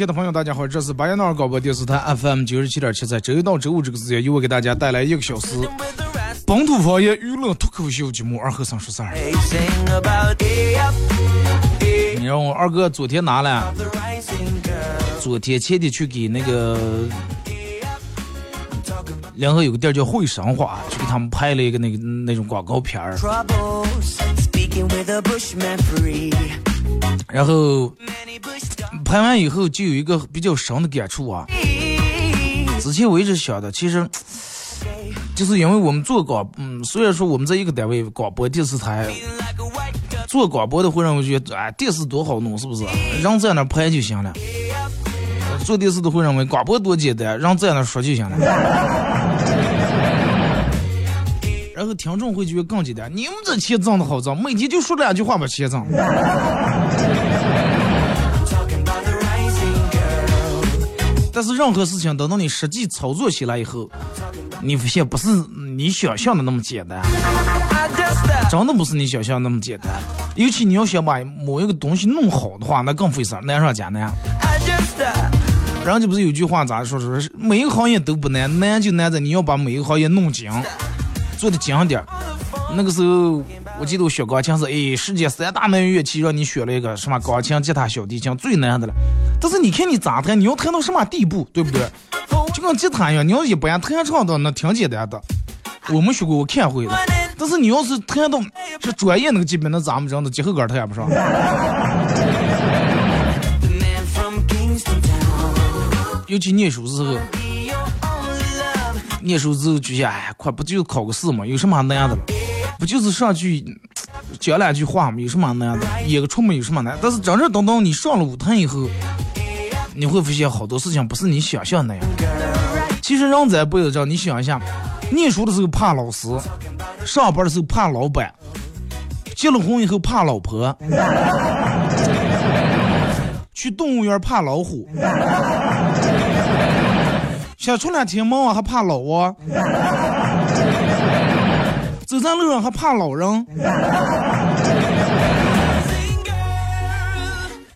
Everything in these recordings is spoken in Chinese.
啊，收音机前的朋友，大家好，这是巴彦淖尔广播电视台 FM 九十七点七，在周一到周五这个时间，由我给大家带来一个小时本土方言娱乐脱口秀节目《二和尚说事儿》。你让我二哥昨天拿了.昨天前天去给那个联合有个店叫汇生华，去给他们拍了一个那个那种广告片.然后拍完以后就有一个比较深的感触啊。之前我一直想的，其实就是因为我们做广，嗯，虽然说我们在一个单位广播电视台做广播的，会让我觉得，哎，电视多好弄，是不是？人在那拍就行了。做电视的会认为广播多简单，人在那说就行了。然后听众会觉得更简单，你们这钱挣的好挣，每天就说两句话把钱挣了。但是任何事情等到你实际操作起来以后，你发现不是你想象的那么简单，真的不是你想象那么简单。尤其你要想把某一个东西弄好的话，那更费事，难上加难。人家不是有句话咋说？说是每一个行业都不难，难就难在你要把每一个行业弄精，做的精点儿。那个时候，我记得我学钢琴是，哎，世界三大门乐器让你选了一个什么钢琴、吉他、小提琴最难的了。但是你看你咋弹，你要弹到什么地步，对不对？就跟吉他一样，你要一般弹唱的那挺简单的，我没学过，我看会的。但是你要是弹到是专业那个级别，那咱们真的节后杆弹不上。尤其念书时候。念书之后就想，哎，快不就考个试嘛，有什么难的了？不就是上去讲两句话嘛，有什么难的？演个出嘛，有什么难？但是真正等到你上了舞台以后，你会发现好多事情不是你想象那样。其实人在不要这样，你想一下，念书的时候怕老师，上班的时候怕老板，结了婚以后怕老婆，去动物园怕老虎。想出两天门啊，还怕老啊；走在路上还怕老人。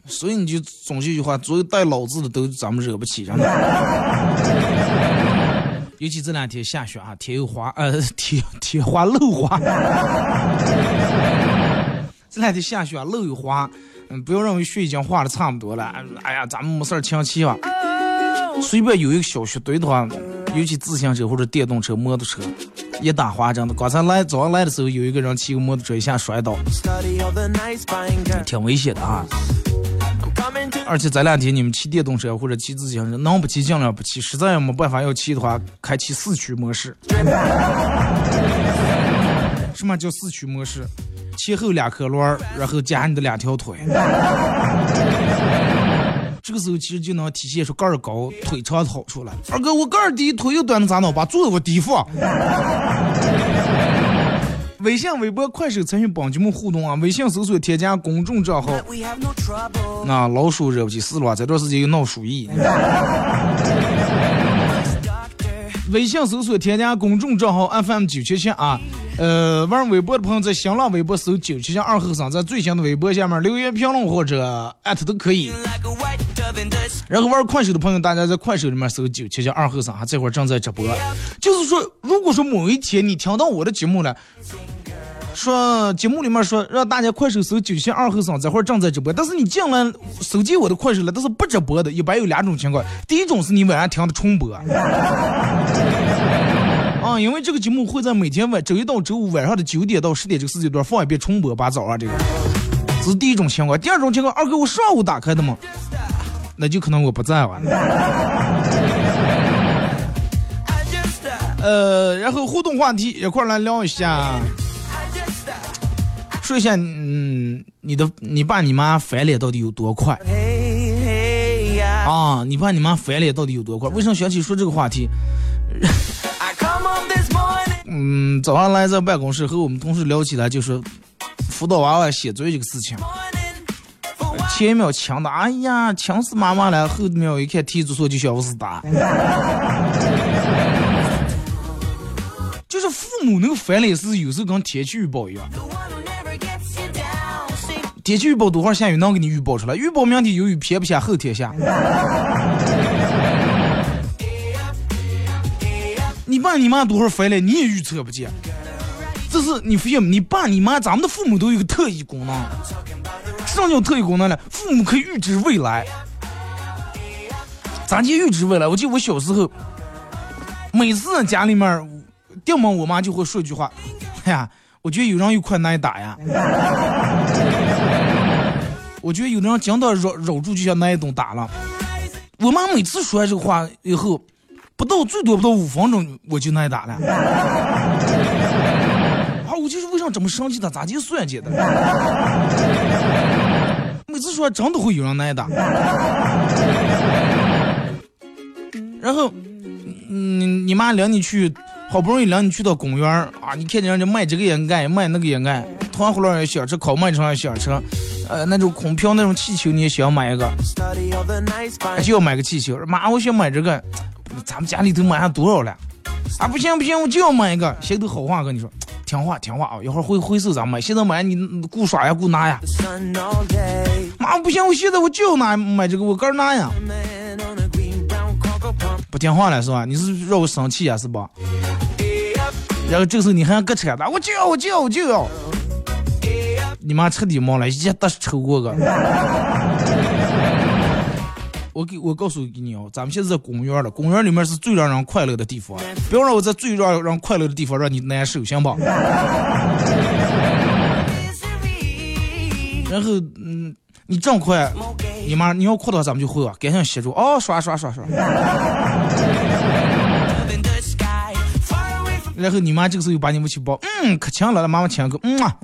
所以你就总结一句话：所有带“老”字的都咱们惹不起，真的。尤其这两天下雪啊，天又滑，呃，天天滑路滑。这两天下雪，啊路又滑，嗯，不要认为雪已经化的差不多了。哎呀，咱们没事儿轻骑吧。随便有一个小雪堆的话，尤其自行车或者电动车、摩托车，一打滑真的。刚才来早上来的时候，有一个人骑个摩托车一下摔倒.挺危险的啊。而且这两天你们骑电动车或者骑自行车，能不骑尽量不骑，实在要没办法要骑的话，开启四驱模式。什么叫四驱模式？前后两颗轮儿，然后夹你的两条腿。这个时候其实就能体现出个儿高、腿长的好处了。二哥，我个儿低，腿又短的咋弄？把坐在我低放。微信、微博、快手参与帮节目互动啊！微信搜索添加公众账号.那老鼠惹不起事了，这段时间又闹鼠疫。微信搜索添加公众账号 FM 九七七啊，呃，玩微博的朋友在新浪微博搜九七七二后生，在最新的微博下面留言评论或者艾特都可以。然后玩快手的朋友，大家在快手里面搜“九七七二后生”，哈，这会儿正在直播。就是说，如果说某一天你听到我的节目了，说节目里面说让大家快手搜“九七二后生”，这会儿正在直播，但是你进来手机我的快手了，都是不直播的。一般有两种情况，第一种是你晚上听的重播。啊，因为这个节目会在每天晚周一到周五晚上的九点到十点这个时间段放一遍重播，把早上这个，这是第一种情况。第二种情况，二哥我上午打开的嘛，那就可能我不在了。呃，然后互动话题一块来聊一下，说一下，嗯，你的你爸你妈翻脸到底有多快？啊，你爸你妈翻脸到底有多快？为什么想起说这个话题？嗯，早上来在办公室和我们同事聊起来，就说辅导娃娃写作业这个事情。前一秒强的，哎呀，强死妈妈了；后一秒一看踢足球就想死打。就是父母那个翻脸是有时候跟天气预报一样。天气预报多会儿下雨能给你预报出来？预报明天有雨，偏不下，后天下。你爸你妈多会儿回来，你也预测不见。这是你发现你爸你妈咱们的父母都有个特异功能，什么叫特异功能呢？父母可以预知未来。咋就预知未来？我记得我小时候，每次家里面，掉门我妈就会说一句话：“哎呀，我觉得有人有困难打呀。”我觉得有的人讲到绕绕住就像那一顿打了。我妈每次说完这个话以后。不到最多不到五分钟我就挨打了，啊！我就是为啥这么生气他咋就算计的？每次说真的会有人挨打。然后，嗯，你妈领你去，好不容易领你去到公园啊，你看见人家卖这个也爱，卖那个也爱，团葫芦也想吃，烤麦肠也想吃，呃，那种空飘那种气球你也想买一个，就要买个气球，妈，我想买这个。咱们家里头买上多少了？啊，不行不行，我就要买一个。谁都好话跟你说，听话听话啊，一会儿回回收咱买。现在买你顾耍呀顾拿呀。妈，不行，我现在我就要拿买这个，我哥拿呀。不听话了是吧？你是让我生气呀是吧？然后这个时候你还搁扯的，我就要我就要我就要。你妈彻底懵了，一下都是抽过个。我给我告诉给你哦，咱们现在在公园了，公园里面是最让人快乐的地方，不要让我在最让让快乐的地方让你难受，行吧？然后，嗯，你这么快，你妈你要哭的话，咱们就会啊，赶紧协助哦，刷刷刷刷。然后你妈这个时候又把你们去抱，嗯，可强了，妈妈亲个，嗯啊。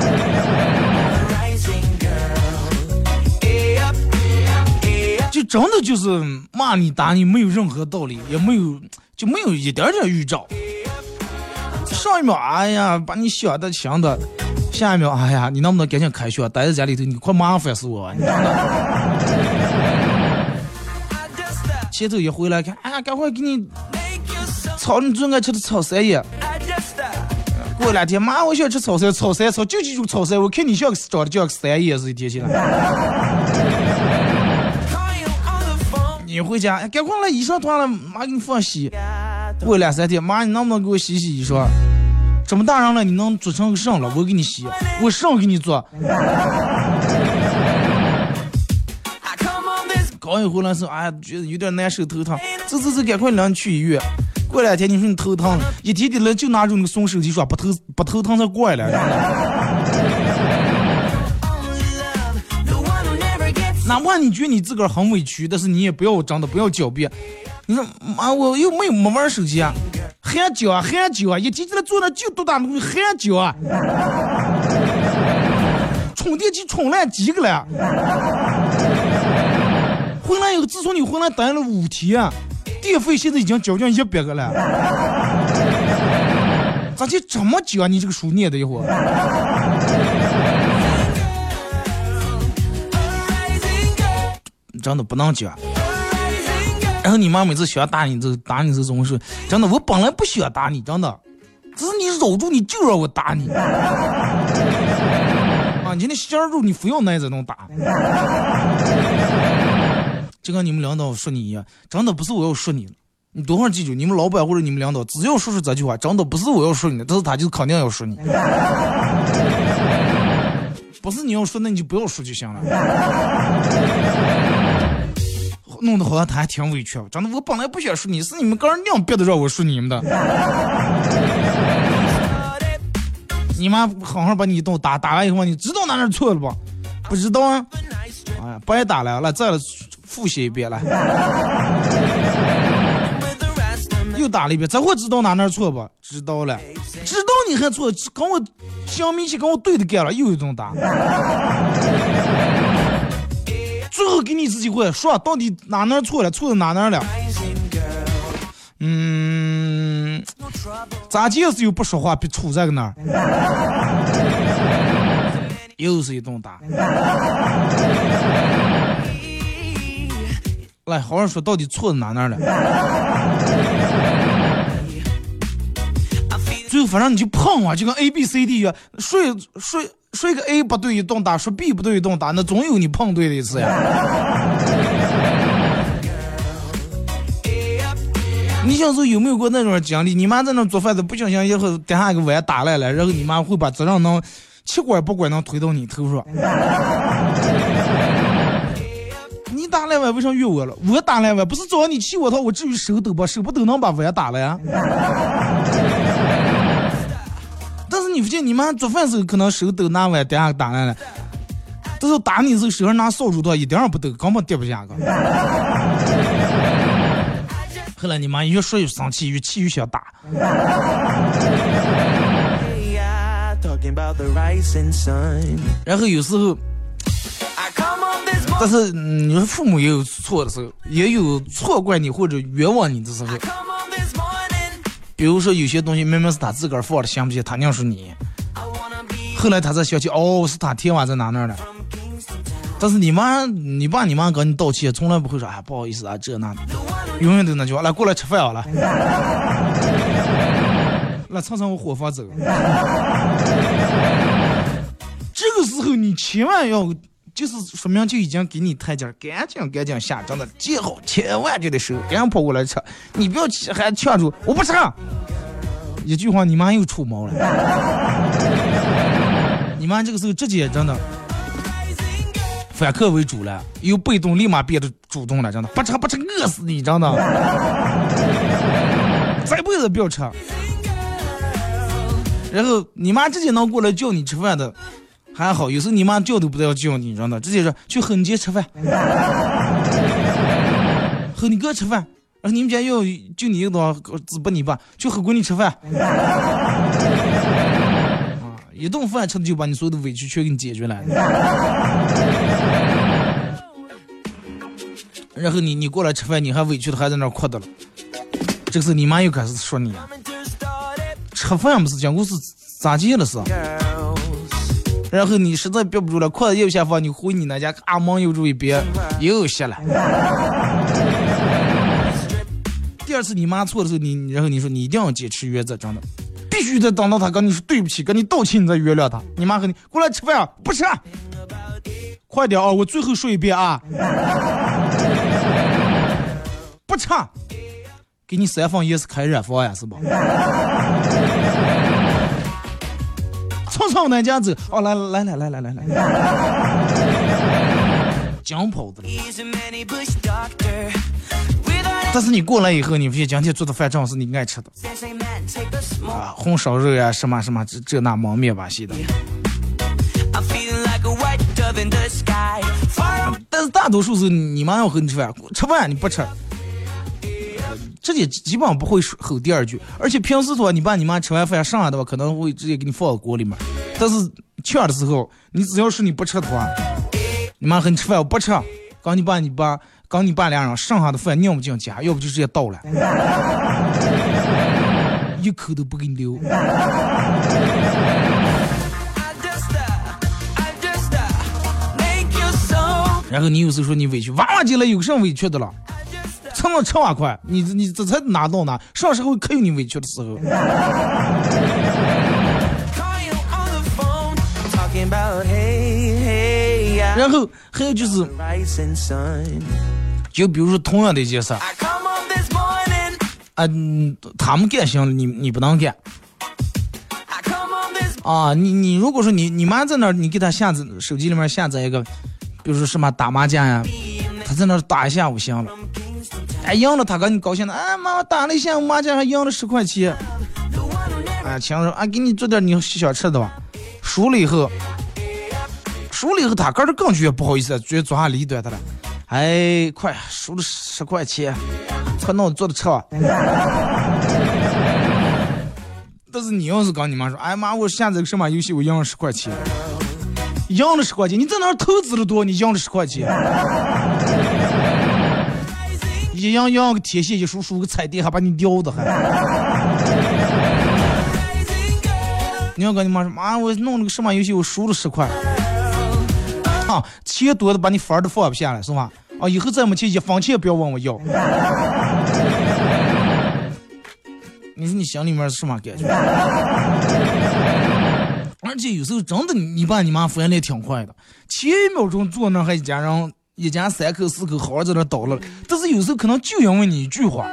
就真的就是骂你打你没有任何道理，也没有就没有一点点预兆。上一秒哎呀把你想的想的，下一秒哎呀你能不能赶紧开学，待在家里头你快麻烦死我！你前头一回来看，哎呀赶快给你炒你最爱吃的炒三叶。过两天妈我想吃炒三炒三炒就记住炒三，我看你像个长得像个三叶似的天起来。你回家，赶快来衣裳脱了，妈给你放洗。过两三天，妈你能不能给我洗洗衣裳？这么大人了，你能做成个什了？我给你洗，我什给你做。刚一回来时候，哎呀，觉得有点难受，头疼。走走走，赶快领你去医院。过两天你说你头疼，一天天来就拿着那个送手机说不头不头疼才怪了。哪怕你觉得你自个儿很委屈，但是你也不要真的不要狡辩。你说妈，我又没有没玩手机啊，喊叫啊喊叫啊，一提起来坐那就多大东西喊叫啊，充电器充烂几个了。回来以后，自从你回来待了五天，电费现在已经交近一百个了。咋就这么久啊？你这个书念的一会儿。真的不能讲。然后你妈每次想打你，就打你这总是真的。我本来不想打你，真的，只是你搂住你就让我打你。啊，你那心肉你非要挨着能打。就跟你们领导说你一样，真的不是我要说你了。你多会儿记住，你们老板或者你们领导，只要说出这句话，真的不是我要说你的，但是他就肯定要说你。不是你要说，那你就不要说就行了。弄得好像他还挺委屈，真的，我本来不想说你，是你们个人硬逼的让我说你们的。你妈好好把你一顿打，打完以后你知道哪哪错了不？不知道啊？哎呀，白打了，来再来复习一遍来。又打了一遍，这回知道哪哪错不？知道了，知道你还错，跟我相米起跟我对着干了，又一顿打。最后给你一次机会，说到底哪哪错了，错在哪哪了？嗯，咋就是又不说话，别杵在个那，又是一顿打。来，好好说，到底错在哪哪了？最后反正你就碰啊，就跟 A B C D 一样，睡睡睡个 A 不对一顿打，说 B 不对一顿打，那总有你碰对的一次呀。你小时候有没有过那种经历？你妈在那做饭的，不小心以后掉下一个碗打烂了，然后你妈会把责任能气管不管能推到你头上。你打烂碗为啥怨我了？我打烂碗不是找你气我，他我至于手抖吧？手不抖能把碗打了呀？你不见你妈做饭时候可能手抖拿碗掉下打烂了，但是打你时候手上拿扫帚的一点也不抖，根本跌不下个。后来你妈越说越生气，越气越想打。然后有时候，但是你说父母也有错的时候，也有错怪你或者冤枉你的时候。比如说有些东西明明是他自个儿放的，想不起他娘是你。后来他才想起，哦，是他天晚在哪那了。但是你妈、你爸、你妈跟你道歉，从来不会说，哎，不好意思啊，这那的。永远都那句话，来过来吃饭好了，来 蹭蹭我伙房走。这个时候你千万要，就是说明就已经给你台阶，赶紧赶紧下，真的记好，千万就得收，赶紧跑过来吃，你不要还劝住，我不吃。一句话，你妈又出毛了。你妈这个时候直接真的。反客为主了，由被动立马变得主动了，真的不吃不吃饿死你，真的，这辈子不要吃。然后你妈直接能过来叫你吃饭的，还好，有时候你妈叫都不带要叫你，真的，直接说去和你姐吃饭，和你哥吃饭，然后你们家要就你一个多只不你爸去和闺女吃饭。啊一顿饭吃的就把你所有的委屈全给你解决了，然后你你过来吃饭，你还委屈的还在那哭的了，这个时候你妈又开始说你，吃饭不是讲故事咋接了是？然后你实在憋不住了，筷子又下放，你回你那家，阿门又住一边，又歇了。第二次你妈错的时候，你然后你说你一定要坚持原则，真的。必须得等到他跟你说对不起，跟你道歉，你再原谅他。你妈和你过来吃饭啊？不吃，快点啊！我最后说一遍啊，不吃，给你三房也是开热房呀，是吧？蹭蹭咱家走，哦，来来来来来来来，讲 跑的。但是你过来以后，你发现今天做的饭正好是你爱吃的。啊，红烧肉呀，什么什么这这那蒙面吧西的。但是大多数是你妈要和你吃饭，吃饭你不吃，直接基本上不会吼第二句。而且平时的话，你爸你妈吃完饭剩下的话，可能会直接给你放到锅里面。但是劝的时候，你只要是你不吃的话，你妈和你吃饭我不吃，刚你爸你爸。刚你爸俩人剩下的饭尿不进家，要不就直接倒了，一口都不给你留。然后你有时候说你委屈，娃娃进来有什么委屈的了？蹭了吃瓦块，你你这才拿到呢？啥时候可有你委屈的时候？然后还有就是。就比如说同样的角色啊，他们干行，你你不能干啊。你你如果说你你妈在那儿，你给她下载手机里面下载一个，比如说什么打麻将呀，她在那儿打一下午行了，哎赢了她跟你高兴的，哎妈妈打了一下麻将还赢了十块钱，哎强说啊给你做点你想吃的吧，输了以后，输了以后他个儿更觉不好意思，觉得昨下里端他了，哎快输了十块钱，快弄做的吃吧。但是你要是跟你妈说，哎妈，我下载个什么游戏，我赢了十块钱，赢了十块钱，你在那儿投资了多，你赢了十块钱，一样样个天线，一输输个彩电，还把你吊的还。你要跟你妈说，妈，我弄了个什么游戏，我输了十块，啊，钱多的把你分儿都放不下了，是吧？啊，以后再没钱一分钱不要问我要。你说你心里面是什么感觉？而且有时候真的，你爸你妈反应也挺快的，前一秒钟坐那还一家人一家三口四口好好在那儿叨了，但是有时候可能就因为你一句话，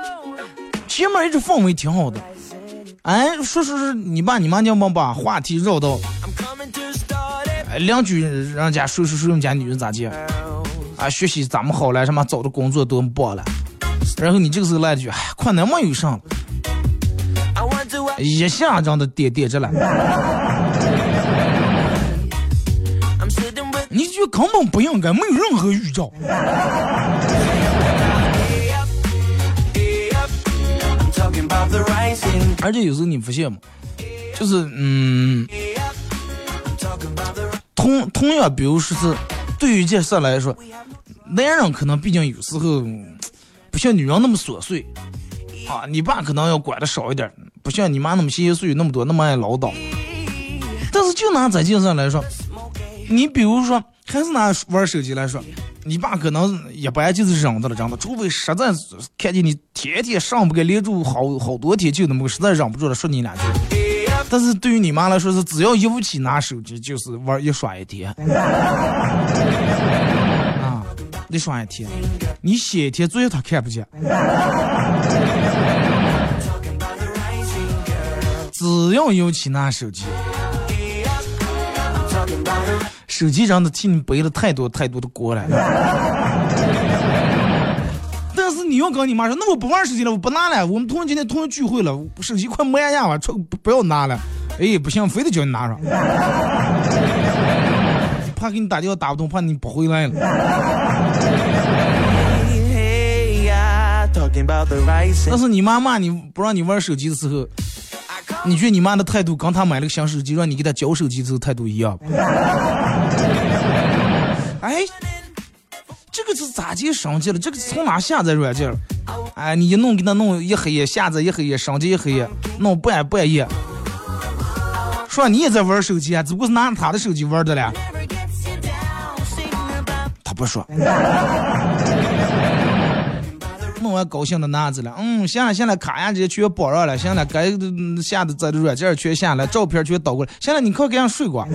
前面一直氛围挺好的，哎，说说是你爸你妈要么把话题绕到，哎，两句人家说说说人家女人咋地，啊，学习咋么好了，什么找的工作多么棒了，然后你这个时候来一句，哎，困难没有上。一下这样的点点着了，你就根本不应该，没有任何预兆。而且有时候你发现吗？就是嗯，同同样，比如说是对于一件事来说，男人可能毕竟有时候不像女人那么琐碎啊，你爸可能要管的少一点，不像你妈那么细细碎碎那么多，那么爱唠叨。但是就拿这件事来说，你比如说，还是拿玩手机来说，你爸可能一般就是忍着了，真的，除非实在看见你天天上不给连住好好多天，就那么实在忍不住了，说你两句。但是对于你妈来说是，只要一捂起拿手机就是玩一耍一天，啊，一耍一天，你写一天，作业她看不见。只要有起拿手机，手机上的替你背了太多太多的锅了。但是你要跟你妈说，那我不玩手机了，我不拿了。我们同学今天同学聚会了，手机快没呀了，出不不要拿了。哎，不行，非得叫你拿上，怕给你打电话打不通，怕你不回来了。但是你妈骂你不让你玩手机的时候，你觉得你妈的态度跟她买了个新手机，让你给她交手机的时候态度一样不？哎，这个是咋接升级了？这个从哪下载软件？哎，你一弄给她弄一黑夜，下载一黑夜，升级一黑夜，弄半半夜。说你也在玩手机啊，只不过是拿着他的手机玩的了。他不说。弄完高兴的那样子了，嗯，行了行了，卡呀这些全绑上了，行了，该下的这软件全下了，照片全导过来，行了，你快给俺睡过。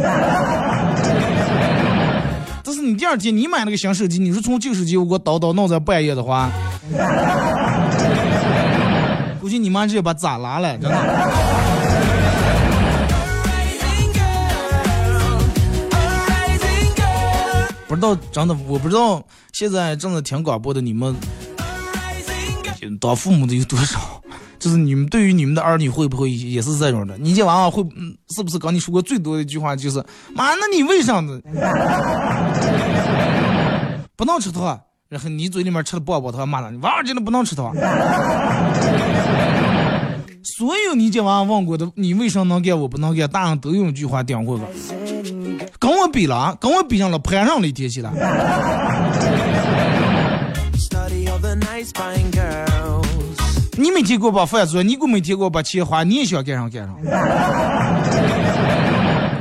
你第二天你买那个新手机，你说从旧手机我给我叨叨弄在半夜的话，估计你妈直接把咋拉了，真的。不知道真的，我不知道现在正在听广播的你们，当父母的有多少？就是你们对于你们的儿女会不会也是这种的？你家娃娃会，是不是跟你说过最多的一句话就是妈，那你为啥子？不能吃糖，然后你嘴里面吃了棒棒糖，骂他，你娃娃真的不能吃糖。所有你家娃娃问过的，你为啥能干我不能干，大人都用一句话顶过个，跟我比了，跟我比上了，攀上了一天起来。你每天给我把饭做，你给我每天给我把钱花，你也想干上干上。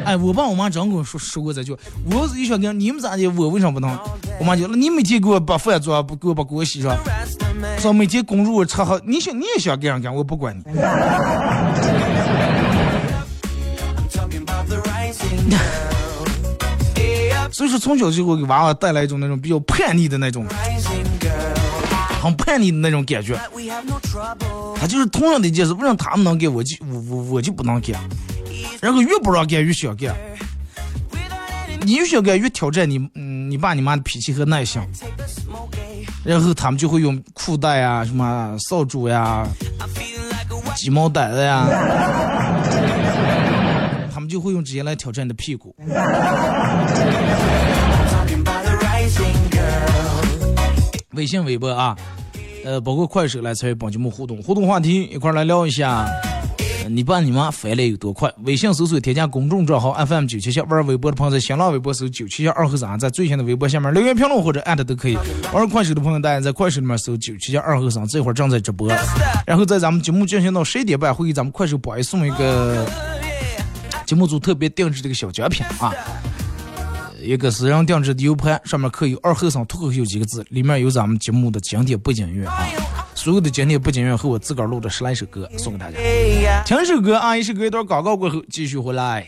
哎，我爸我妈真跟我说说过这句，我一想干，你们咋的，我为啥不能？我妈就，你每天给我把饭做，不给我把锅洗上. 说每天公主我吃好，你想你也想干上干，我不管你。所以说从小就会给娃娃带来一种那种比较叛逆的那种.很叛逆的那种感觉。他就是同样的一件事，为什么他们能干，我就我我我就不能干？然后越不让干越想干，你越想干越挑战你，嗯，你爸你妈的脾气和耐性。然后他们就会用裤带啊、什么扫帚呀、鸡毛掸子呀，他们就会用这些来挑战你的屁股。微信、微博啊，呃，包括快手来参与本节目互动，互动话题一块来聊一下。你爸你妈翻脸有多快？微信搜索添加公众账号 FM 九七七，玩微博的朋友在新浪微博搜九七七二和三，在最新的微博下面留言评论或者艾特都可以。玩快手的朋友，大家在快手里面搜九七七二和三，这会儿正在直播。然后在咱们节目进行到十一点半，会给咱们快手榜一送一个节目组特别定制这个小奖品啊。一个私人定制的 U 盘，上面刻有“二后生脱口秀”几个字，里面有咱们节目的经典背景音乐啊，所有的经典背景音乐和我自个儿录的十来首歌送给大家。听首歌啊，一首歌一段广告过后继续回来。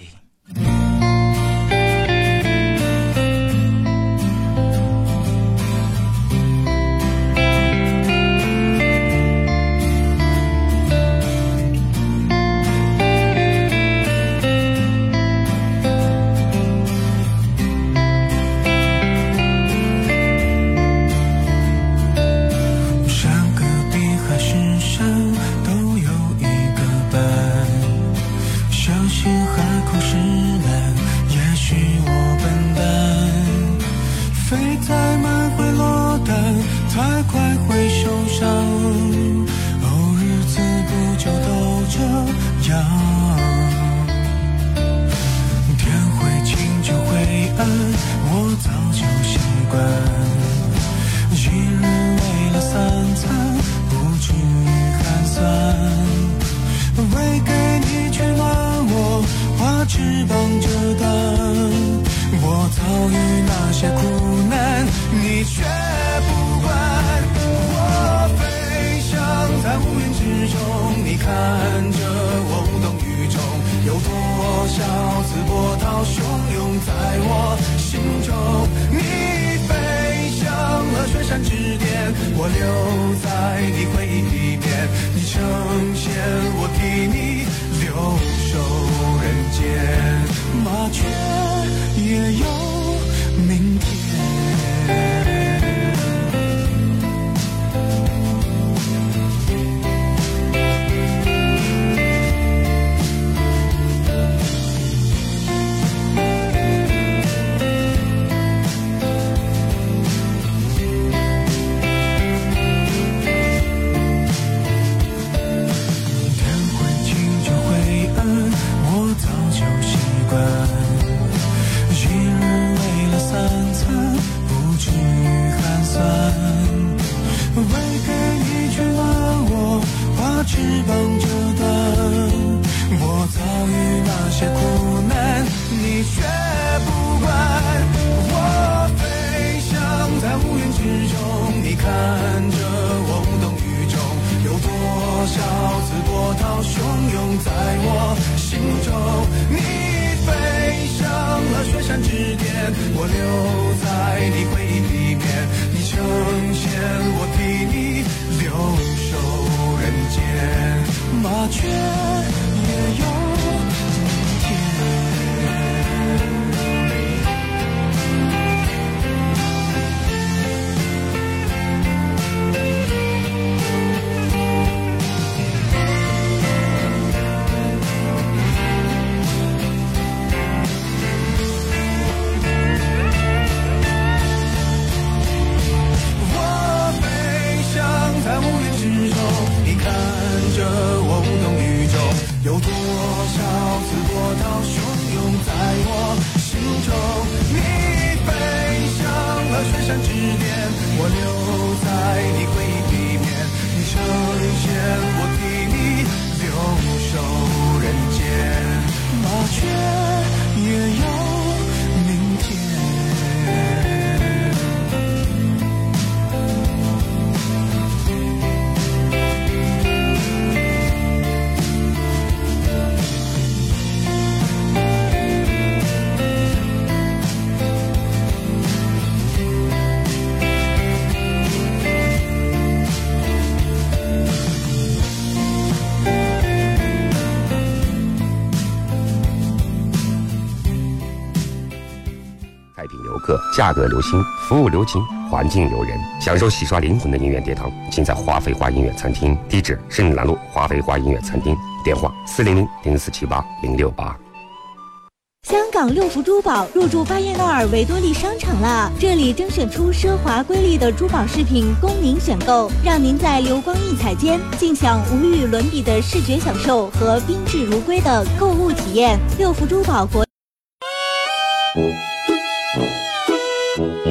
看着我无动于衷有多少次波涛汹涌在我心中？你飞向了雪山之巅我留在你回忆里面你成仙我替你留守人间麻雀也有明天。我心中你飞向了雪山之巅我留在你回忆里面你成仙我替你留守人间。麻雀价格留心，服务留情，环境留人，享受洗刷灵魂的音乐殿堂，尽在华飞花音乐餐厅。地址：深南路华飞花音乐餐厅，电话：四零零零四七八零六八。香港六福珠宝入驻巴彦淖尔维多利商场啦！这里甄选出奢华瑰丽的珠宝饰品供您选购，让您在流光溢彩间尽享无与伦比的视觉享受和宾至如归的购物体验。六福珠宝国，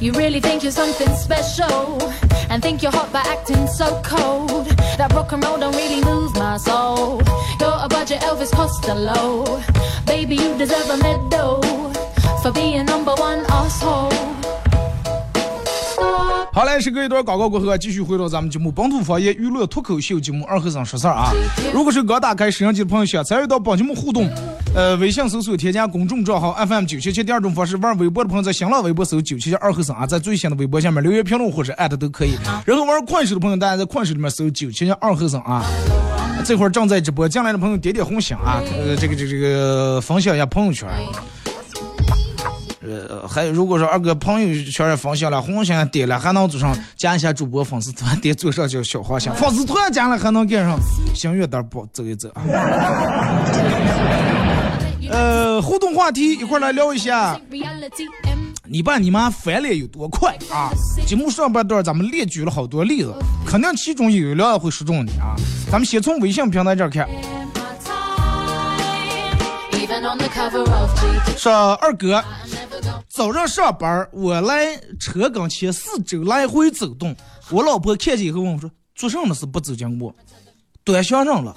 You really think you're something special and think you're hot by acting so cold. That rock and roll don't really move my soul. You're a budget Elvis Costello. Baby, you deserve a medal for being number one asshole. 好嘞，时隔一段广告过后，继续回到咱们节目本土方言娱乐脱口秀节目二和尚说事儿啊。如果是刚打开摄像机的朋友，想参与到本节目互动，呃，微信搜索添加公众账号 FM 九七七。第二种方式，玩微博的朋友在新浪微博搜九七七二和尚啊，在最新的微博下面留言评论或者艾特都可以。然后玩快手的朋友，大家在快手里面搜九七七二和尚啊。这会儿正在直播，进来的朋友点点红心啊，呃，这个这个这个分享一下朋友圈。呃，还如果说二哥朋友圈也分享了，红心点了，还能左上加一下主播粉丝团，点左上角小花心，粉丝团加了还能点上星月灯包走一走啊。呃，互动话题一块儿来聊一下，你爸你妈翻脸有多快啊？节目上半段咱们列举了好多例子，肯定其中有一辆会说中你啊。咱们先从微信平台这儿看.说二哥。早上上班，我来车跟前四周来回走动。我老婆看见以后问我说：“做什么事不走经过？端详上了。”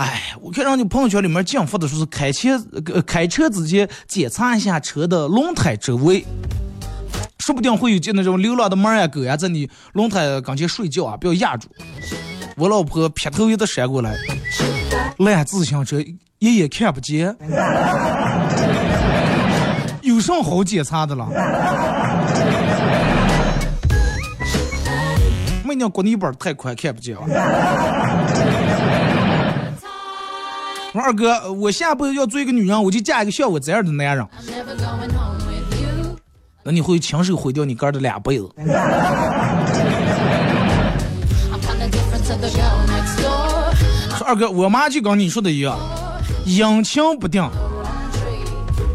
哎，我看人家朋友圈里面讲发的说是开车呃开车之前检查一下车的轮胎周围，说不定会有见那种流浪的猫呀狗呀在你轮胎跟前睡觉啊，不要压住。我老婆劈头一的闪过来，烂自行车一眼看不见。有什么好检查的了？每年国内本太宽看不见了。说二哥，我下辈子要做一个女人，我就嫁一个像我这样的男人。那你会亲手毁掉你哥的俩辈子。说二哥，我妈就跟你说的一样，阴晴不定，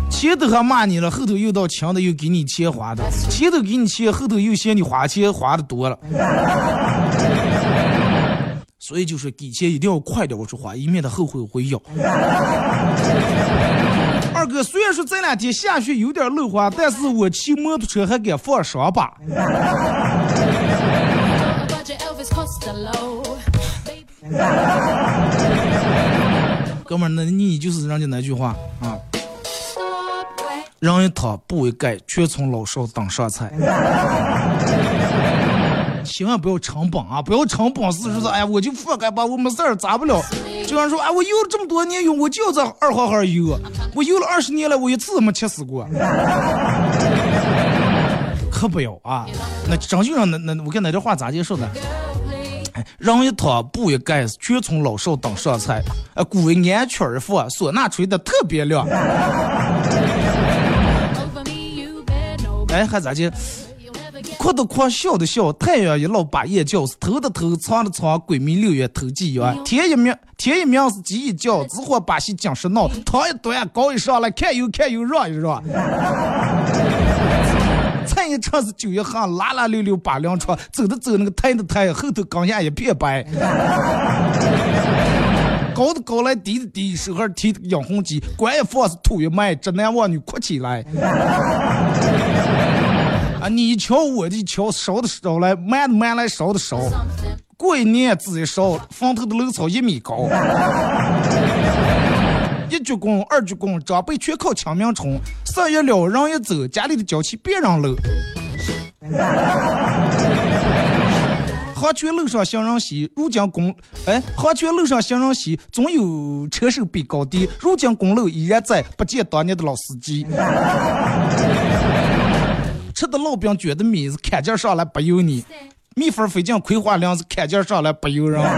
前头还骂你了，后头又到强的又给你钱花的，前头给你钱，后头又嫌你花钱花的多了。所以就是给钱一定要快点，我说话，以免他后悔会要。二哥，虽然说这两天下雪有点漏滑，但是我骑摩托车还敢放双把。哥们儿，那你就是人家那句话啊 where 人一躺不为盖，全从老少当上菜。千万不要成本啊！不要成本是说是，哎呀，我就覆盖吧，我没事儿，咋不了？就像说，哎，我游了这么多年泳，我就要在二号号游，我游了二十年了，我一次都没气死过。可不要啊！那真就让那那我看那句话咋介绍的？哎，人一躺布一盖，全村老少当上菜。呃，古为安全而放，唢呐吹的特别亮。哎，还咋介？哭的哭，笑的笑，太阳一落把夜叫，头的头，床的床，鬼迷六月头几圆。天一明，天一明是鸡一叫，只火把戏讲实闹，汤一端，高一上来，看又看又让一让。菜一年城是九月横，拉拉溜溜把两床，走的走那个抬的抬，后头刚下一片白。高的高来低的低，手上提养红鸡，官一放是土一埋，直男娃女哭起来。啊，你瞧我的瞧，烧的烧来，慢的慢来，烧的烧。过一年自己烧，房头的楼草一米高。一鞠躬，二鞠躬，长辈全靠清明冲。三月了，人一走，家里的娇气别让搂。黄泉路上行人稀，如今公哎，黄泉路上行人稀，总有车手比高低。如今公路依然在，不见当年的老司机。吃的烙饼卷的米是看劲上来不由你，蜜蜂飞进葵花林是看劲上来不由人。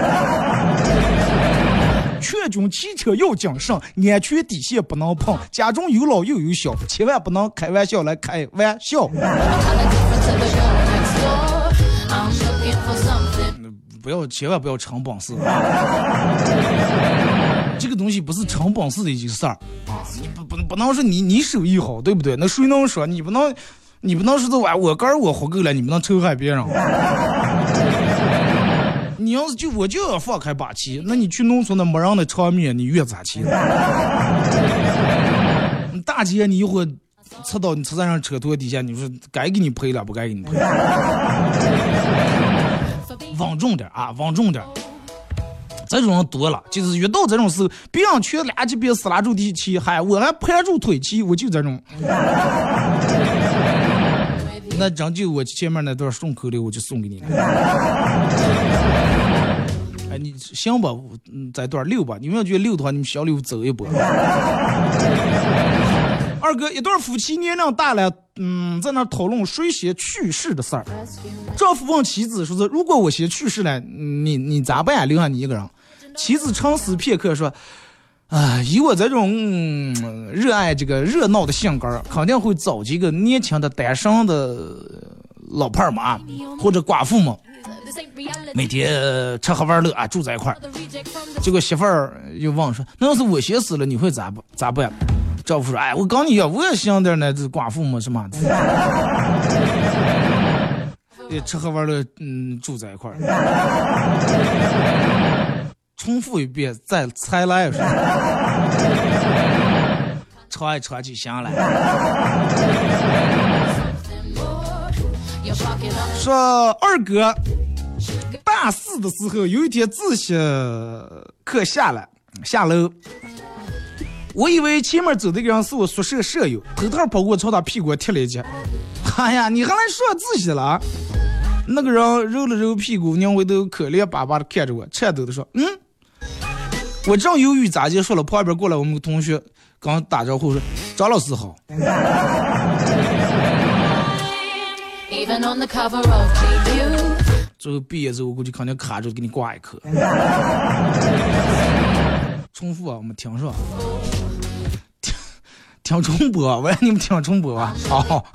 劝君骑车要谨慎，安全底线不能碰。家中有老又有小，千万不能开玩笑来开玩笑。不要，千万不要成本事啊！这个东西不是成本事的一件事儿啊！你不不不能说你你手艺好，对不对？那谁能说你不能？你不能说这玩意我肝儿我活够了，你不能仇害别人。你要是就我就要放开把气，那你去农村的没人的场面，你越咋气？大姐，你一会儿擦到你车上车头底下，你说该给你赔了，不该给你赔。稳重点啊，稳重点。这种人多了，就是遇到这种事，别人全拉起别死拉住地气，嗨我还盘住腿气，我就这种。那真就我前面那段顺口溜，我就送给你了。哎，你行吧，嗯，这段溜吧。你们要觉得溜的话，你们小溜走一波。二哥，一对夫妻年龄大了，嗯，在那讨论谁先去世的事儿。丈夫问妻子说是：“如果我先去世了，你你咋办？留下你一个人？”妻子沉思片刻说。啊，以我这种热爱这个热闹的性格，肯定会找几个年轻的单身的老伴儿嘛，或者寡妇嘛，每天吃喝玩乐啊，住在一块儿。结果媳妇儿又问说：“那要是我先死了，你会咋办？咋办？”丈夫说：“哎，我告诉你啊，我也想点那这寡妇嘛，什么，吃喝玩乐，嗯，住在一块儿。”重复一遍，再再来一声，唱一唱就行了。说二哥，大四的时候有一天自习课下来下楼，我以为前面走的个人是我宿舍舍友，偷偷跑过朝他屁股踢了一脚。哎呀，你还来说自习了？那个人揉了揉屁股，扭回头可怜巴巴的看着我，颤抖的说：“嗯。”我正犹豫咋结束了，旁边过来我们同学，刚打招呼说：“张老师好。”最后毕业之后，我估计肯定卡着给你挂一科。重复啊，我们听说，听听重播，我让你们听重播啊，好。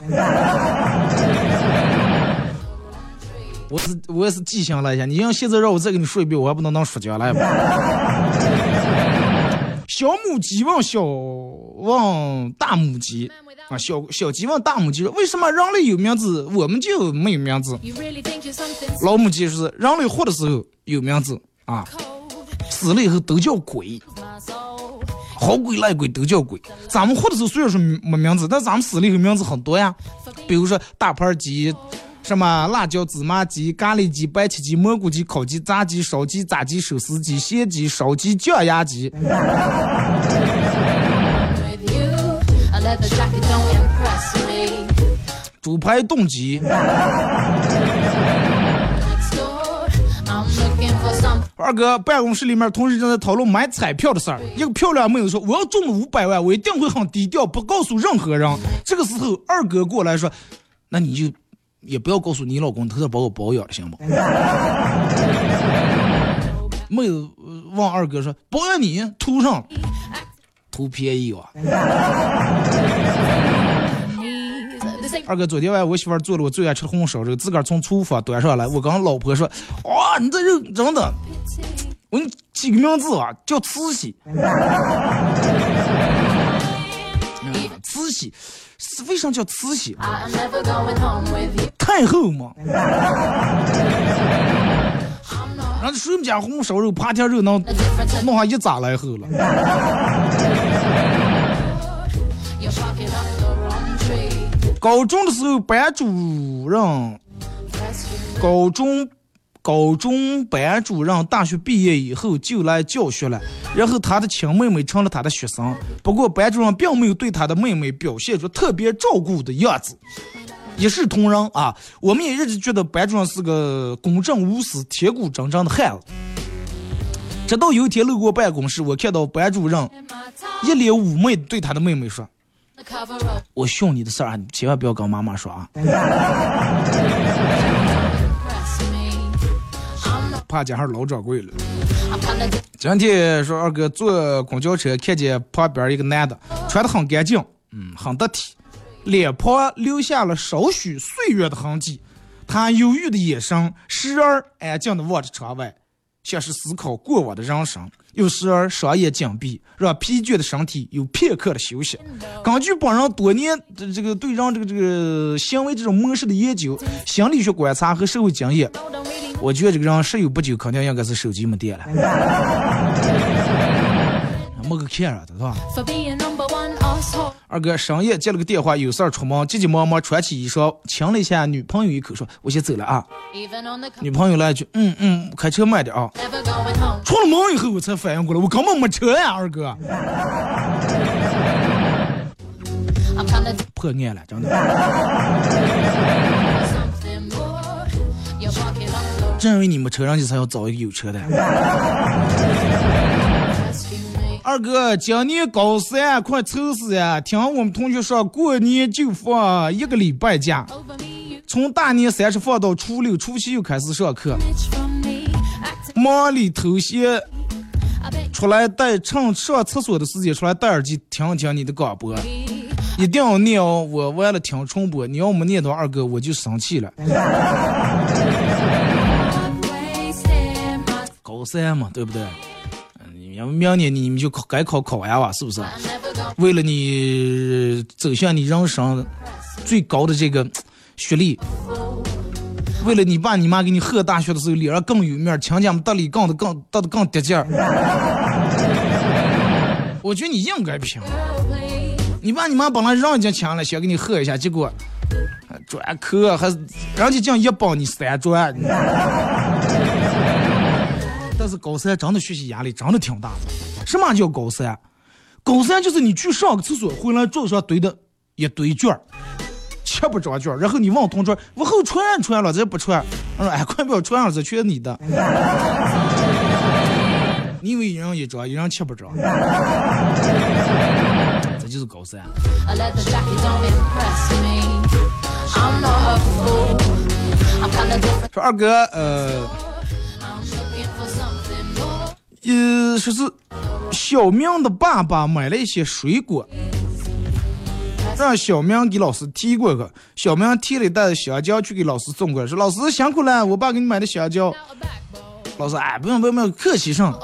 我是我也是记性了一下，你要现在让我再给你说一遍，我还不能当说将来吧？小母鸡问小问大母鸡啊，小小鸡问大母鸡说：“为什么人类有名字，我们就没有名字？”老母鸡说：“人类活的时候有名字啊，死了以后都叫鬼，好鬼赖鬼都叫鬼。咱们活的时候虽然说没名字，但咱们死了以后名字很多呀，比如说大盘鸡。什么辣椒芝麻鸡、咖喱鸡、白切鸡、蘑菇鸡、烤鸡、炸鸡、烧鸡、炸鸡、手撕鸡、咸鸡、烧鸡、酱鸭鸡。猪排冻鸡。二哥，办公室里面同事正在讨论买彩票的事儿。一个漂亮妹子说：“我要中了五百万，我一定会很低调，不告诉任何人。”这个时候，二哥过来说：“那你就。”也不要告诉你老公，他是把我保养了，行不？妹子问二哥说：“保养你图上，图便宜哇！” 二哥，昨天晚上我媳妇做了我最爱吃的红烧肉，自个儿从厨房端上来。我跟老婆说：“哇，你这肉真的，我给你起个名字吧，叫慈禧。”慈禧，为啥叫慈禧？太后嘛。那谁们家红烧肉、扒条肉能弄上一扎来后了？高中的时候，班主任，高中高中班主任大学毕业以后就来教学了，然后他的亲妹妹成了他的学生。不过班主任并没有对他的妹妹表现出特别照顾的样子。一视同仁啊，我们也一直觉得班主任是个公正无私、铁骨铮铮的汉子。直到有一天路过办公室，我看到班主任.一脸妩媚地对他的妹妹说 The cover up.：“ 我训你的事儿啊，你千万不要跟妈妈说啊. 怕加上老掌柜了。”今天说二哥坐公交车，看见旁边一个男的穿的很干净，嗯，很得体，脸庞留下了少许岁月的痕迹。他忧郁的眼神时而安静地望着窗外，像是思考过往的人生；有时而双眼紧闭，让疲倦的身体有片刻的休息。根据本人多年的这个对人这个这个行为这种模式的研究、心理学观察和社会经验我觉得这个人十有不九肯定应该是手机没电了。没个看啊，对吧.二哥深夜接了个电话，有事儿出门，急急忙忙穿起衣裳，亲了一下女朋友一口，说：“我先走了啊。Even on the ”女朋友来一句：“嗯嗯，开车慢点啊。出了门以后，我才反应过来，我根本没车呀，二哥，破案了，真的。正因为你没车，人家才要找一个有车的。二哥，今年高三，快愁死呀！听我们同学说，过年就放一个礼拜假从大年三十放到初六、初七又开始上课。忙里偷闲，出来带趁上厕所的时间出来戴耳机听一听你的广播，一定要念哦！我完了听重播，你要没念到二哥我就生气了。三嘛，对不对？嗯你要明年你们就考该考考完吧，是不是？为了你走向你人生最高的这个学历，为了你爸你妈给你贺大学的时候脸上更有面儿，亲家们得里更的更得的更得劲儿。我觉得你应该评。你爸你妈本来让人家强了，想给你贺一下，结果专科还人家讲一帮你三专。但是高三真的学习压力真的挺大的。什么叫高三？高三就是你去上个厕所回来桌子上堆的一堆卷儿，七不着卷儿，然后你问同桌往后传传了，这不传，他说哎快不要传了，这全是你的。你以为一人一张，一人七不着，这就是高三。说二哥，呃，呃，说是小明的爸爸买了一些水果，让小明给老师提过去。小明提了一袋香蕉去给老师送过来，说老师辛苦了，我爸给你买的香蕉。老师，哎，不用不用不用，客气上。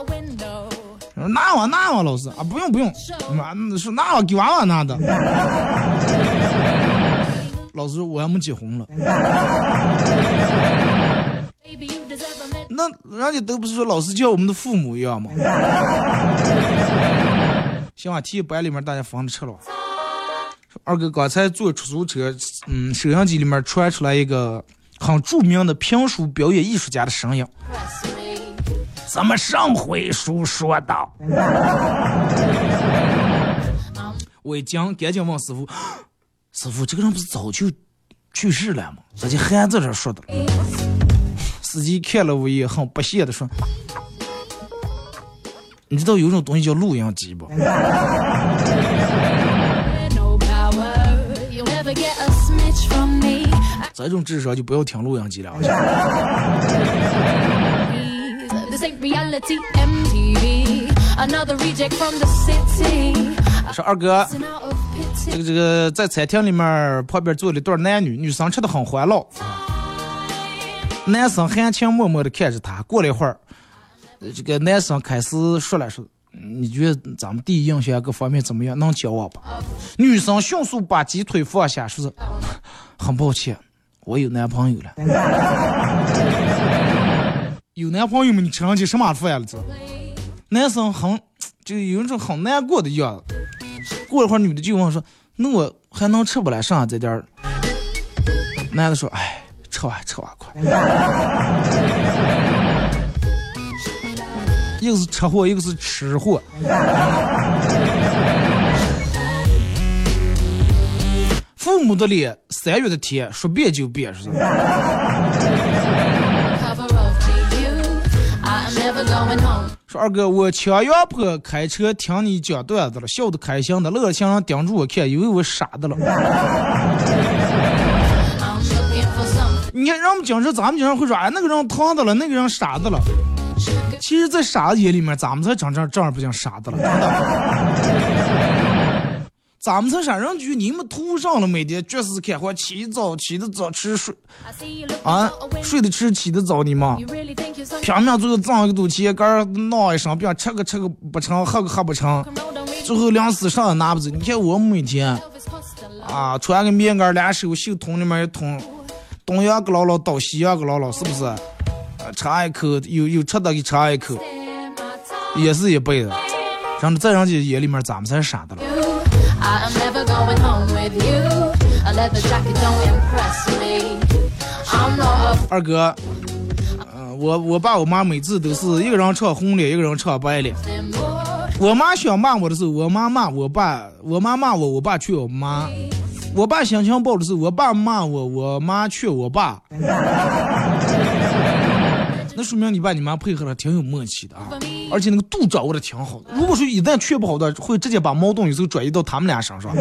拿我拿我，老师啊，不用不用，妈是拿我给娃娃拿的。老师，我还没结婚了，那人家都不是说老师叫我们的父母一样吗？行啊，提班里面大家分着撤了。说二哥刚才坐出租车，嗯，摄像机里面传出来一个很著名的评书表演艺术家的声音。Press me. 咱们上回书说到，我一讲赶紧问师傅，师傅这个人不是早就去世了吗？咋就还在这说的？自己看了我也很不屑的说。你知道有种东西叫录音机不？这种智商就不要听录音机了。我说二哥，这个这个在餐厅里面，旁边坐了一对男女，女生吃的很欢乐。男生含情脉脉的看着她。过了一会儿，呃这个男生开始说了说：“你觉得咱们第一印象各方面怎么样？能交往吧？女生迅速把鸡腿放下，说是很抱歉，我有男朋友了。有男朋友吗？你吃上去什么饭了？这男生很就有一种很难过的样子。过了会儿，女的就问说：“那我还能吃不来？剩下这点儿？”男的说：“哎，吃完吃完快。”一个是吃货，一个是吃货。父母的脸，三月的天，说变就变，是吧？说二哥，我强阳坡开车听你讲段子了，笑得开心的，乐想让盯住我看，以为我傻的了。你看，人们经常，咱们经常会说，哎，那个人烫的了，那个人傻的了。其实，在傻子眼里面，咱们才真正正儿八经傻的了。咱们才山，人局你们图上了每天绝是开会，起早起的早吃睡，啊，睡得迟起得早，你们拼命最后挣一肚钱，个人闹一身病，吃个吃个不成，喝个喝不成，最后粮食啥也拿不走。你看我每天啊，穿个棉袄，两手袖筒里面一捅。东洋个姥姥倒西洋个姥姥，是不是？啊，插一口，有有吃的给尝一口.也是一辈子。让在人家眼里面，咱们才是傻的了。二哥，嗯、我我爸我妈每次都是一个人唱红脸，一个人唱白脸。我妈想骂我的时候，我妈骂我爸；我妈骂我，我爸劝我妈。我爸心情不好的时候，我爸骂我，我妈劝我爸。那说明你爸你妈配合的挺有默契的啊，而且那个度掌握的挺好的。如果说一旦劝不好的，会直接把矛盾有时候转移到他们俩身上。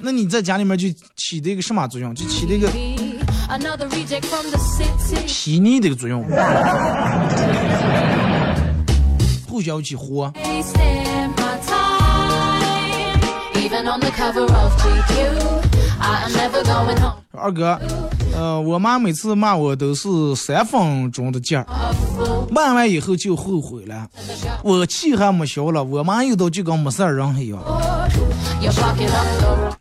那你在家里面就起的一个什么作用？就起的一个.睥睨的一个作用，互相起活。二哥，呃，我妈每次骂我都是三分钟的劲儿，骂完以后就后悔了。我气还没消了，我妈又到就跟没事儿人一样。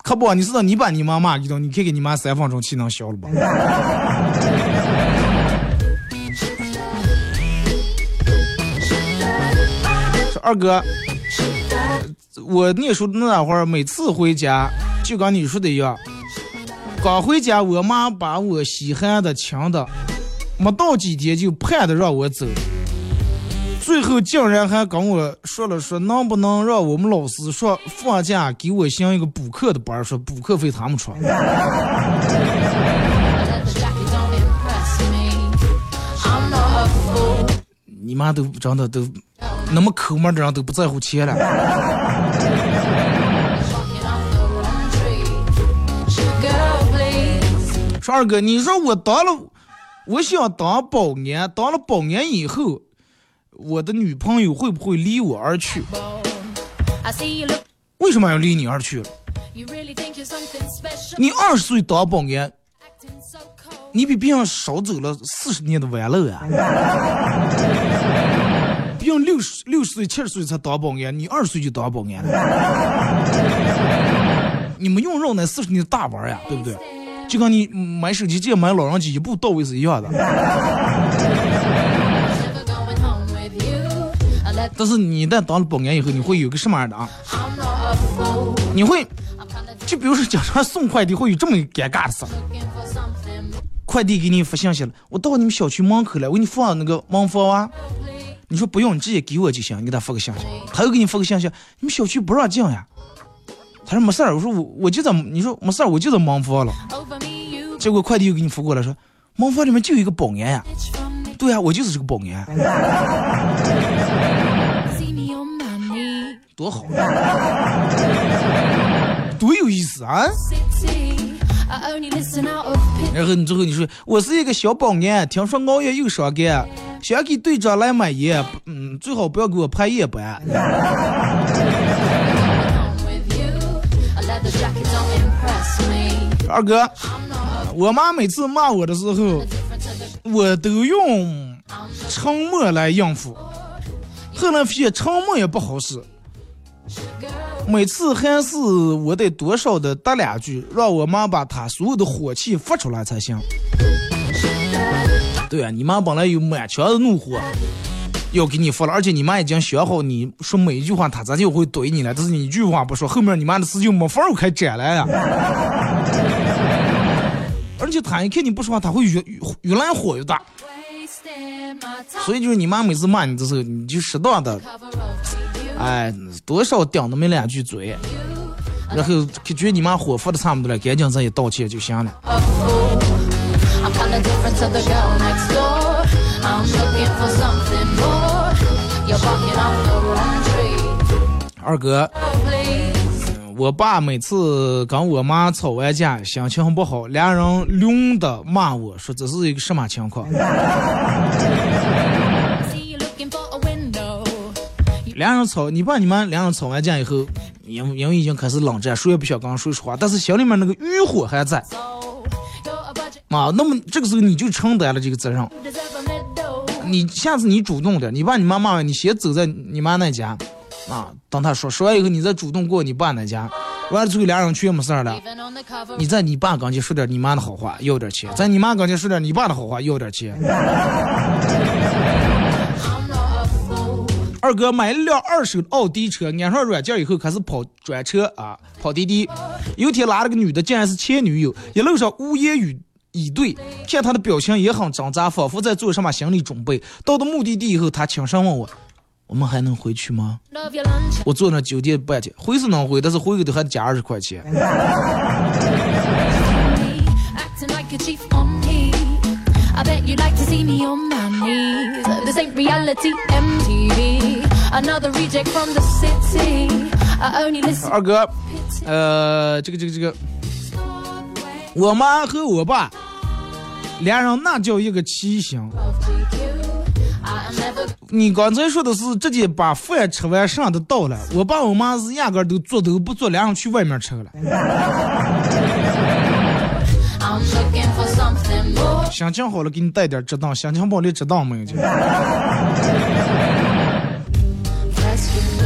可不，你知道你把你妈骂一顿，你看看你妈三分钟气能消了吧？说二哥，我念书的那会儿，每次回家就跟你说的一样，刚回家，我妈把我稀罕的、抢的，没到几天就盼着让我走，最后竟然还跟我说了说，能不能让我们老师说放假给我上一个补课的班儿，说补课费他们出。你妈都真的都那么抠门的人都不在乎钱了。说二哥，你说我当了，我想当保安，当了保安以后，我的女朋友会不会离我而去？为什么要离你而去？你二十岁当保安，你比别人少走了四十年的弯路啊！用六十六十岁、七十岁才当保安，你二十岁就当保安了。你们用绕那四十年的大弯呀，对不对？就跟你买手机借买老人机一步到位是一样的。但是你一旦当了保安以后，你会有个什么样的啊？你会就比如说，经常送快递会有这么尴尬的事儿，快递给你发信息了，我到你们小区门口了，我给你放那个门房啊。你说不用，你直接给我就行，你给他发个信息，他又给你发个信息，你们小区不让进呀。他说没事儿，我说我我就在，你说没事儿，我就在门房了。结果快递又给你发过来说，门房里面就有一个保安呀。对呀、我就是这个保安. 多好，多有意思啊.然后你最后你说我是一个小保安，听说熬夜又伤肝，想给队长来买烟，嗯，最好不要给我拍夜班。二哥，我妈每次骂我的时候，我都用沉默来应付。后来发现沉默也不好使，每次还是我得多少的答两句，让我妈把她所有的火气发出来才行。对啊，你妈本来有满腔的怒火要给你发了，而且你妈已经想好你说每一句话，她咱就会怼你了。但是你一句话不说，后面你妈的事就没法儿开展了呀。而且她一看你不说话，她会越越越来火越大。所以就是你妈每次骂你的时候，你就适当的，哎，多少顶那么两句嘴，然后感觉你妈火发的差不多了，赶紧再一道歉就行了。I'm kinda different to the girl next door. I'm looking for something more. You're barking up the wrong tree. 二哥，Oh. 我爸每次跟我妈吵完架，心情不好，两人轮的骂我说这是一个什么情况.两人吵，你爸你妈两人吵完架以后，因因为已经开始冷战，谁也不想跟谁说话，但是心里面那个欲火还在啊。那么这个时候你就承担了这个责任。你下次你主动点，你把你妈骂完，你先走在你妈那家，啊，等她说说完以后，你再主动过你爸那家，完了之后俩人去也没事儿了。你在你爸跟前说点你妈的好话，要点钱；在你妈跟前说点你爸的好话，要点钱。二哥买了辆二手的奥迪车，安上软件以后开始跑专车啊，跑滴滴。有天拉了个女的，竟然是前女友，一路上无言语以对，看他的表情也很挣扎，仿佛在做什么心理准备。到了目的地以后，他轻声问我：“我们还能回去吗 Love your lunch.？” 我坐那酒店半天，回是能回，但是回去都还得加二十块钱。二哥，呃，这个这个这个，我妈和我爸俩人那叫一个奇形。to you. I am never 你刚才说的是直接把饭吃完剩的倒了，我爸我妈是压根儿都做都不做，俩人去外面吃了。心情好了给你带点值当，心情不好连值当没有去。Rescue me.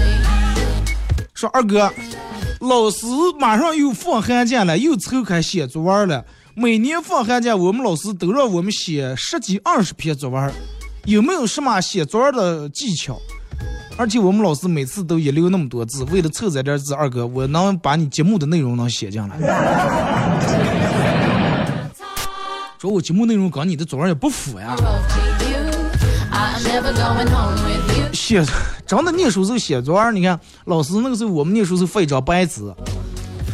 说二哥，老师马上又放寒假了，又抽开写作文了。每年放寒假，我们老师都让我们写十几二十篇作文，有没有什么写作文的技巧？而且我们老师每次都一留那么多字，为了凑这点字，二哥，我能把你节目的内容能写进来。说我节目内容跟你的作文也不符呀。You. 写真的念书时候写作文，你看老师那个时候我们念书时候发一张白纸，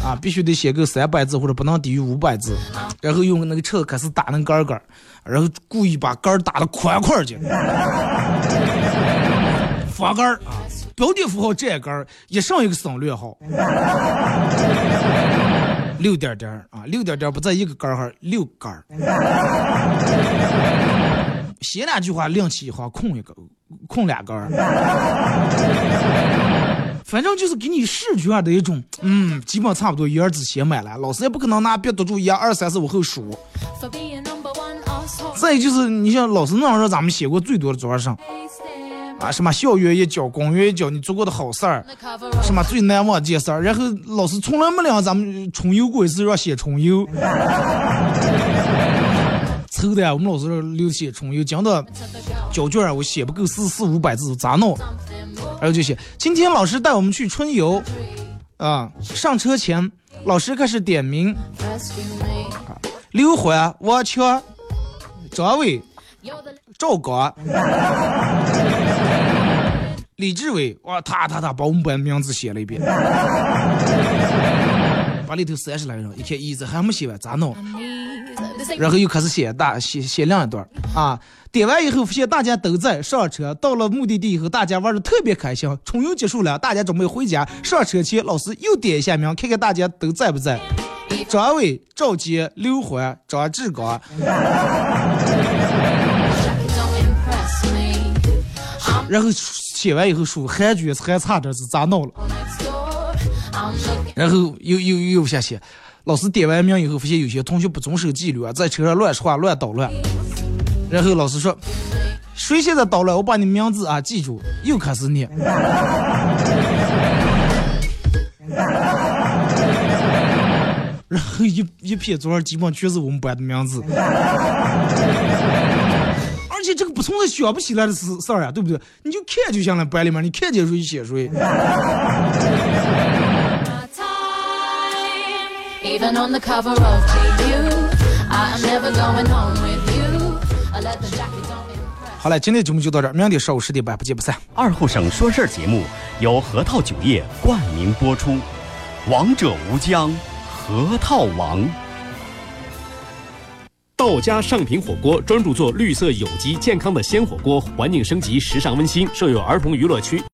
啊，必须得写够三百字或者不能低于五百字，然后用那个尺开始打那杆杆，然后故意把杆打的宽宽儿去，发杆啊，标点符号占杆儿，一上一个省略号，六点点啊，六点点不在一个杆儿上，六杆。写两句话另起一行，空一个，空两根儿。反正就是给你视觉的一种，嗯，基本差不多一二字写满了，老师也不可能拿笔堵住一二三四五后数。再就是，你像老师那样让，咱们写过最多的作文上啊，什么校园一角、公园一角，你做过的好事儿，什么最难忘的件事儿，然后老师从来没让咱们春游过一次，让写春游。凑的呀，我们老师留写春游，讲到交卷儿我写不够四四五百字，咋弄.然后就写，今天老师带我们去春游，啊，上车前老师开始点名.刘欢、王强、张伟、赵刚、李志伟，哇，他他他把我们班名字写了一遍，把里头三十来人，一看一字还没写完，咋弄？然后又开始写大写写另一段啊，点完以后发现大家都在上车，到了目的地以后，大家玩的特别开心。春游结束了，大家准备回家，上车前老师又点一下名，看看大家都在不在。张伟、赵杰、刘欢、张志刚 然后写完以后说还觉还差点是咋闹了然后又又又往下写。老师点完名以后，发现有些同学不遵守纪律啊，在车上乱说话、乱捣乱。然后老师说：“谁现在捣乱，我把你名字啊记住，又开始念。然后一一撇桌上基本上全是我们班的名字，而且这个不存在想不起来的事事儿呀，对不对？你就看就行了，班里面你看见谁写谁。Even on the cover of GQ, I am never going home with you. I let the jacket on impress. 好了，今天节目就到这儿，明天上午十点半不见不散。二后省说事儿节目由核桃酒业冠名播出，王者无疆，核桃王。道家上品火锅专注做绿色有机健康的鲜火锅，环境升级，时尚温馨，设有儿童娱乐区。